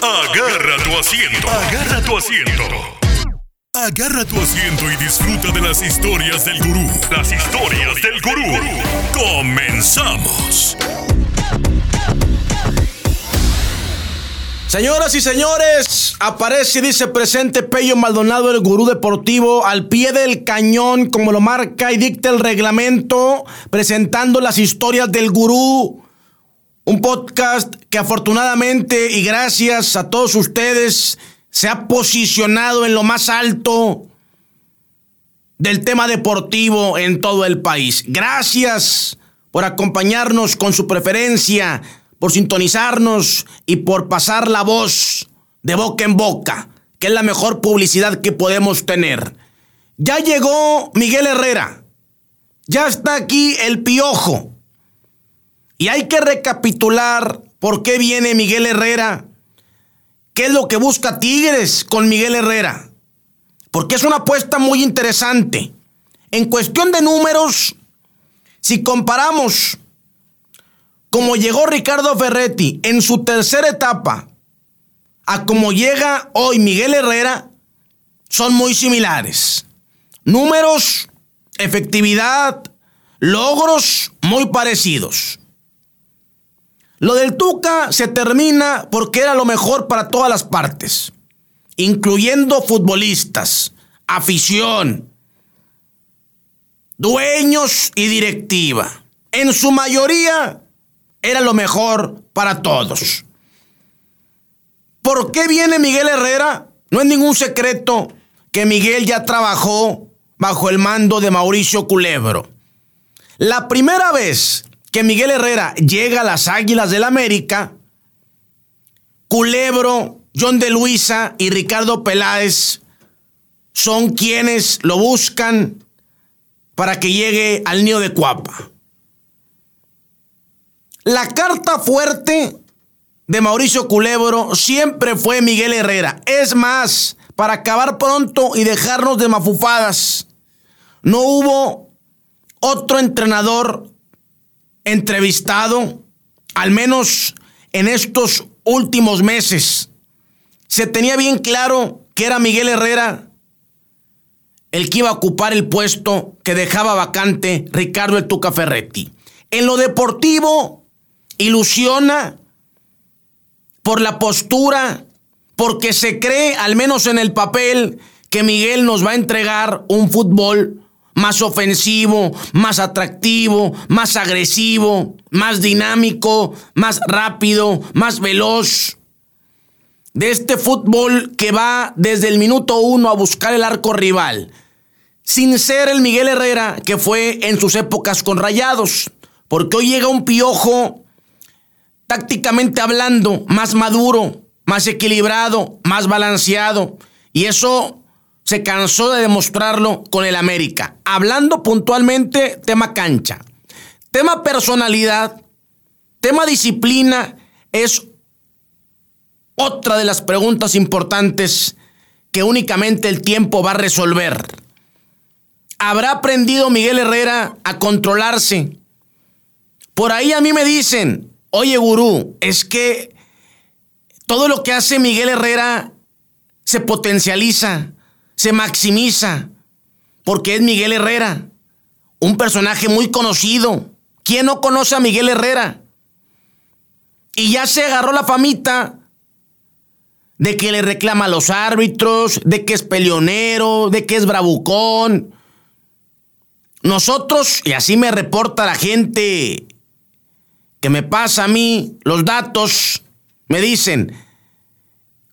Agarra tu asiento. Agarra tu asiento. Agarra tu asiento y disfruta de las historias del gurú. Las historias del gurú. Comenzamos. Señoras y señores, aparece y dice presente Pello Maldonado, el gurú deportivo, al pie del cañón, como lo marca y dicta el reglamento, presentando las historias del gurú. Un podcast que afortunadamente y gracias a todos ustedes se ha posicionado en lo más alto del tema deportivo en todo el país. Gracias por acompañarnos con su preferencia, por sintonizarnos y por pasar la voz de boca en boca, que es la mejor publicidad que podemos tener. Ya llegó Miguel Herrera. Ya está aquí el piojo. Y hay que recapitular por qué viene Miguel Herrera. ¿Qué es lo que busca Tigres con Miguel Herrera? Porque es una apuesta muy interesante. En cuestión de números, si comparamos como llegó Ricardo Ferretti en su tercera etapa a como llega hoy Miguel Herrera, son muy similares. Números, efectividad, logros muy parecidos. Lo del Tuca se termina porque era lo mejor para todas las partes, incluyendo futbolistas, afición, dueños y directiva. En su mayoría era lo mejor para todos. ¿Por qué viene Miguel Herrera? No es ningún secreto que Miguel ya trabajó bajo el mando de Mauricio Culebro. La primera vez que Miguel Herrera llega a las Águilas del América, Culebro, John de Luisa y Ricardo Peláez son quienes lo buscan para que llegue al nido de Cuapa. La carta fuerte de Mauricio Culebro siempre fue Miguel Herrera. Es más, para acabar pronto y dejarnos de mafufadas, no hubo otro entrenador entrevistado, al menos en estos últimos meses, se tenía bien claro que era Miguel Herrera el que iba a ocupar el puesto que dejaba vacante Ricardo El Tuca Ferretti. En lo deportivo, ilusiona por la postura, porque se cree, al menos en el papel, que Miguel nos va a entregar un fútbol más ofensivo, más atractivo, más agresivo, más dinámico, más rápido, más veloz. De este fútbol que va desde el minuto uno a buscar el arco rival. Sin ser el Miguel Herrera que fue en sus épocas con rayados. Porque hoy llega un piojo, tácticamente hablando, más maduro, más equilibrado, más balanceado. Y eso se cansó de demostrarlo con el América. Hablando puntualmente, tema cancha. Tema personalidad, tema disciplina, es otra de las preguntas importantes que únicamente el tiempo va a resolver. ¿Habrá aprendido Miguel Herrera a controlarse? Por ahí a mí me dicen, oye gurú, es que todo lo que hace Miguel Herrera se potencializa se maximiza porque es Miguel Herrera, un personaje muy conocido. ¿Quién no conoce a Miguel Herrera? Y ya se agarró la famita de que le reclama a los árbitros, de que es peleonero, de que es bravucón. Nosotros, y así me reporta la gente que me pasa a mí los datos, me dicen,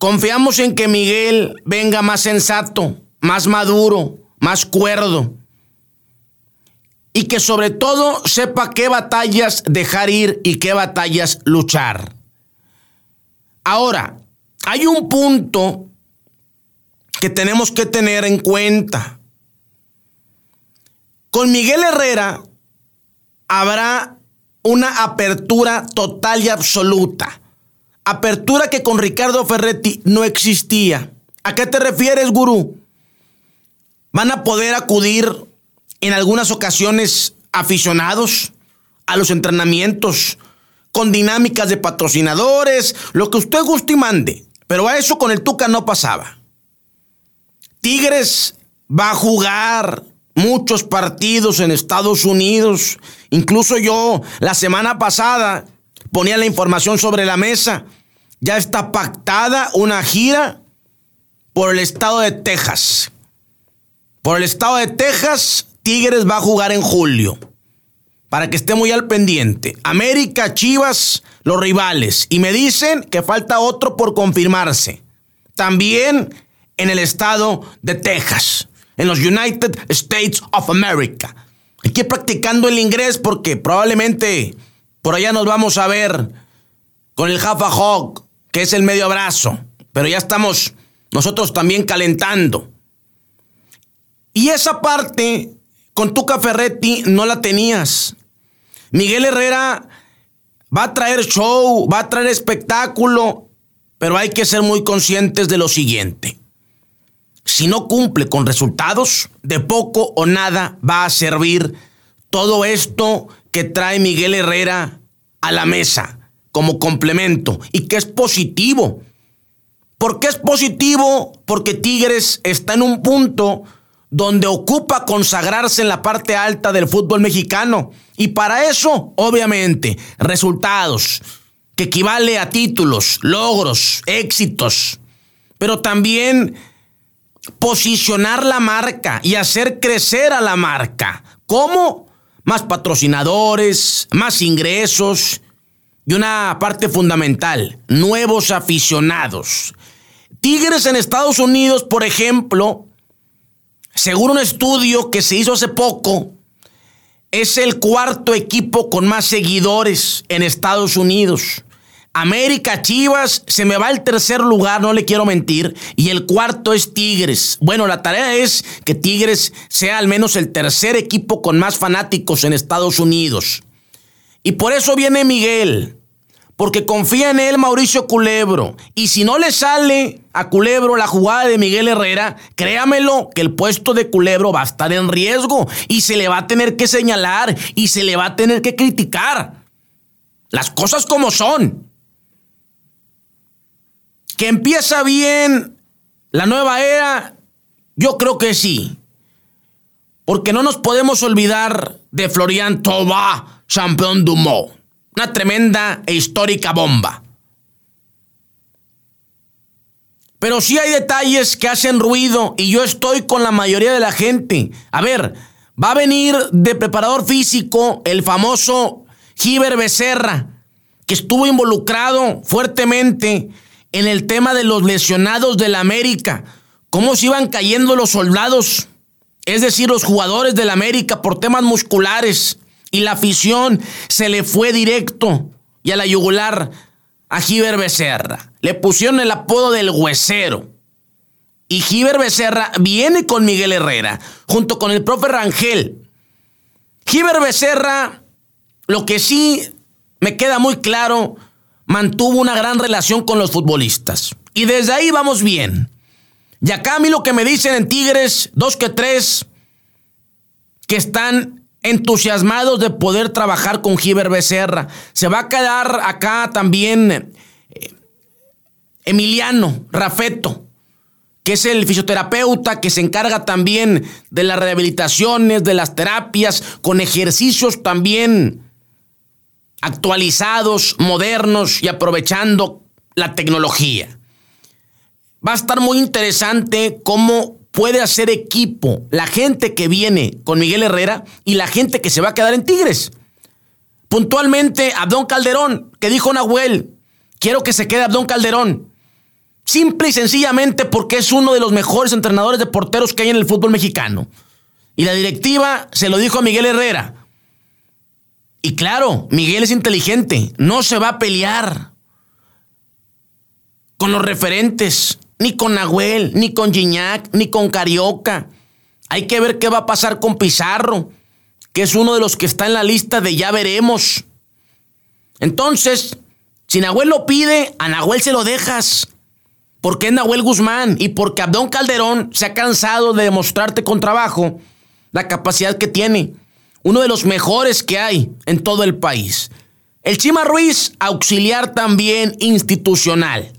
Confiamos en que Miguel venga más sensato, más maduro, más cuerdo. Y que sobre todo sepa qué batallas dejar ir y qué batallas luchar. Ahora, hay un punto que tenemos que tener en cuenta. Con Miguel Herrera habrá una apertura total y absoluta. Apertura que con Ricardo Ferretti no existía. ¿A qué te refieres, gurú? Van a poder acudir en algunas ocasiones aficionados a los entrenamientos con dinámicas de patrocinadores, lo que usted guste y mande. Pero a eso con el Tuca no pasaba. Tigres va a jugar muchos partidos en Estados Unidos. Incluso yo la semana pasada ponía la información sobre la mesa. Ya está pactada una gira por el estado de Texas. Por el estado de Texas, Tigres va a jugar en julio. Para que esté muy al pendiente. América, Chivas, los rivales. Y me dicen que falta otro por confirmarse. También en el estado de Texas. En los United States of America. Aquí practicando el inglés porque probablemente por allá nos vamos a ver con el Jaffa Hawk, que es el medio abrazo. Pero ya estamos nosotros también calentando. Y esa parte con Tuca Ferretti no la tenías. Miguel Herrera va a traer show, va a traer espectáculo, pero hay que ser muy conscientes de lo siguiente. Si no cumple con resultados, de poco o nada va a servir todo esto que trae Miguel Herrera a la mesa como complemento y que es positivo. ¿Por qué es positivo? Porque Tigres está en un punto donde ocupa consagrarse en la parte alta del fútbol mexicano. Y para eso, obviamente, resultados, que equivale a títulos, logros, éxitos, pero también posicionar la marca y hacer crecer a la marca. ¿Cómo? Más patrocinadores, más ingresos y una parte fundamental, nuevos aficionados. Tigres en Estados Unidos, por ejemplo, según un estudio que se hizo hace poco, es el cuarto equipo con más seguidores en Estados Unidos. América Chivas se me va al tercer lugar, no le quiero mentir, y el cuarto es Tigres. Bueno, la tarea es que Tigres sea al menos el tercer equipo con más fanáticos en Estados Unidos. Y por eso viene Miguel, porque confía en él Mauricio Culebro. Y si no le sale a Culebro la jugada de Miguel Herrera, créamelo que el puesto de Culebro va a estar en riesgo y se le va a tener que señalar y se le va a tener que criticar. Las cosas como son. Que empieza bien la nueva era, yo creo que sí. Porque no nos podemos olvidar de Florian Toba, campeón du monde. Una tremenda e histórica bomba. Pero sí hay detalles que hacen ruido y yo estoy con la mayoría de la gente. A ver, va a venir de preparador físico el famoso Giver Becerra, que estuvo involucrado fuertemente en el tema de los lesionados de la América. Cómo se iban cayendo los soldados, es decir, los jugadores de la América por temas musculares. Y la afición se le fue directo y a la yugular a Giver Becerra. Le pusieron el apodo del huesero. Y Giver Becerra viene con Miguel Herrera, junto con el profe Rangel. Giver Becerra, lo que sí me queda muy claro, mantuvo una gran relación con los futbolistas. Y desde ahí vamos bien. Y acá a mí lo que me dicen en Tigres, dos que tres, que están entusiasmados de poder trabajar con Giver Becerra. Se va a quedar acá también eh, Emiliano Rafeto, que es el fisioterapeuta que se encarga también de las rehabilitaciones, de las terapias, con ejercicios también actualizados, modernos y aprovechando la tecnología. Va a estar muy interesante cómo puede hacer equipo la gente que viene con Miguel Herrera y la gente que se va a quedar en Tigres. Puntualmente, Abdón Calderón, que dijo Nahuel, quiero que se quede Abdón Calderón. Simple y sencillamente porque es uno de los mejores entrenadores de porteros que hay en el fútbol mexicano. Y la directiva se lo dijo a Miguel Herrera. Y claro, Miguel es inteligente, no se va a pelear con los referentes ni con Nahuel, ni con Gignac, ni con Carioca. Hay que ver qué va a pasar con Pizarro, que es uno de los que está en la lista de ya veremos. Entonces, si Nahuel lo pide, a Nahuel se lo dejas. Porque es Nahuel Guzmán y porque Abdón Calderón se ha cansado de demostrarte con trabajo la capacidad que tiene. Uno de los mejores que hay en todo el país. El Chima Ruiz, auxiliar también institucional.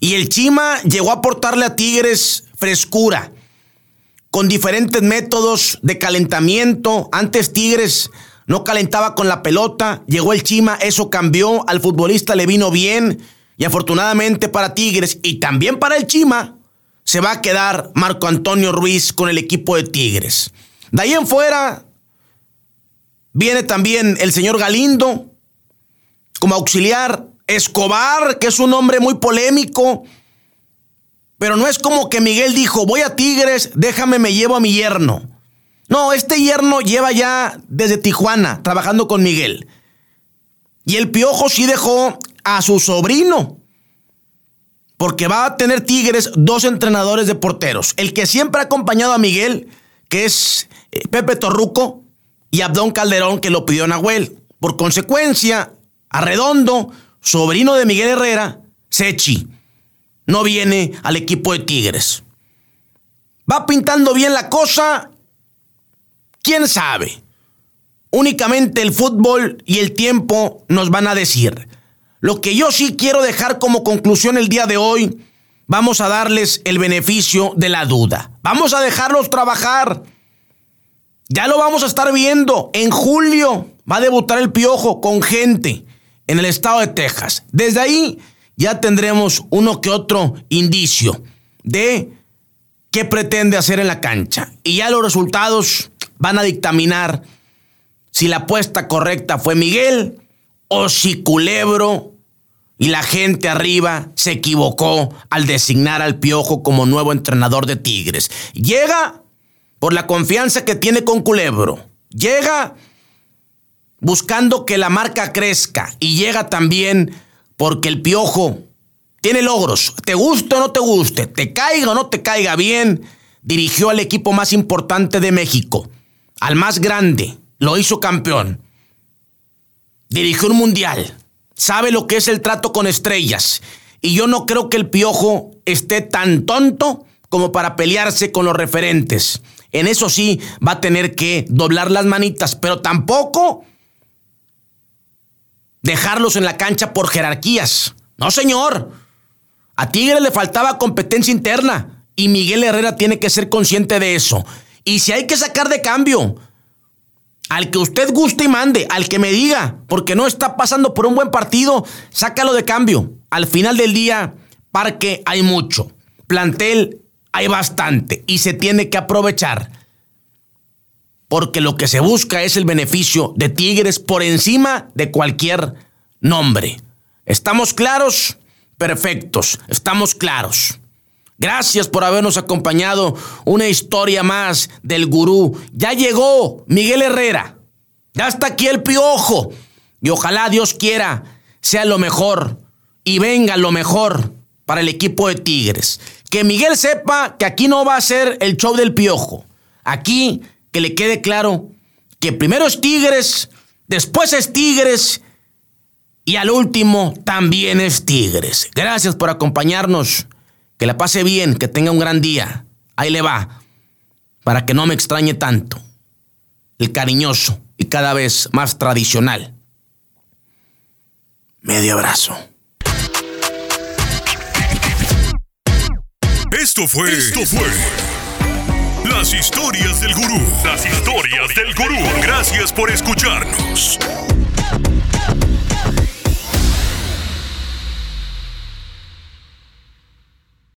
Y el Chima llegó a aportarle a Tigres frescura, con diferentes métodos de calentamiento. Antes Tigres no calentaba con la pelota, llegó el Chima, eso cambió, al futbolista le vino bien y afortunadamente para Tigres y también para el Chima se va a quedar Marco Antonio Ruiz con el equipo de Tigres. De ahí en fuera viene también el señor Galindo como auxiliar, Escobar, que es un hombre muy polémico, pero no es como que Miguel dijo, voy a Tigres, déjame, me llevo a mi yerno. No, este yerno lleva ya desde Tijuana trabajando con Miguel. Y el Piojo sí dejó a su sobrino. Porque va a tener Tigres dos entrenadores de porteros. El que siempre ha acompañado a Miguel, que es Pepe Torruco, y Abdón Calderón, que lo pidió Nahuel. Por consecuencia, Arredondo, sobrino de Miguel Herrera, Sechi, no viene al equipo de Tigres. Va pintando bien la cosa ¿Quién sabe? Únicamente el fútbol y el tiempo nos van a decir. Lo que yo sí quiero dejar como conclusión el día de hoy, vamos a darles el beneficio de la duda. Vamos a dejarlos trabajar. Ya lo vamos a estar viendo. En julio va a debutar el Piojo con gente en el estado de Texas. Desde ahí ya tendremos uno que otro indicio de qué pretende hacer en la cancha. Y ya los resultados van a dictaminar si la apuesta correcta fue Miguel o si Culebro y la gente arriba se equivocó al designar al Piojo como nuevo entrenador de Tigres. Llega por la confianza que tiene con Culebro. Llega buscando que la marca crezca y llega también porque el Piojo tiene logros. Te guste o no te guste, te caiga o no te caiga bien, dirigió al equipo más importante de México al más grande, lo hizo campeón. Dirigió un mundial, sabe lo que es el trato con estrellas. Y yo no creo que el piojo esté tan tonto como para pelearse con los referentes. En eso sí va a tener que doblar las manitas, pero tampoco dejarlos en la cancha por jerarquías. No, señor. A Tigre le faltaba competencia interna y Miguel Herrera tiene que ser consciente de eso. Y si hay que sacar de cambio, al que usted guste y mande, al que me diga, porque no está pasando por un buen partido, sácalo de cambio. Al final del día, parque hay mucho, plantel hay bastante y se tiene que aprovechar. Porque lo que se busca es el beneficio de Tigres por encima de cualquier nombre. ¿Estamos claros? Perfectos, estamos claros. Gracias por habernos acompañado. Una historia más del gurú. Ya llegó Miguel Herrera. Ya está aquí el piojo. Y ojalá Dios quiera sea lo mejor y venga lo mejor para el equipo de Tigres. Que Miguel sepa que aquí no va a ser el show del piojo. Aquí que le quede claro que primero es Tigres, después es Tigres y al último también es Tigres. Gracias por acompañarnos. Que la pase bien, que tenga un gran día. Ahí le va. Para que no me extrañe tanto. El cariñoso y cada vez más tradicional. Medio abrazo. Esto fue. Esto fue. Las historias del gurú. Las historias del gurú. Gracias por escucharnos.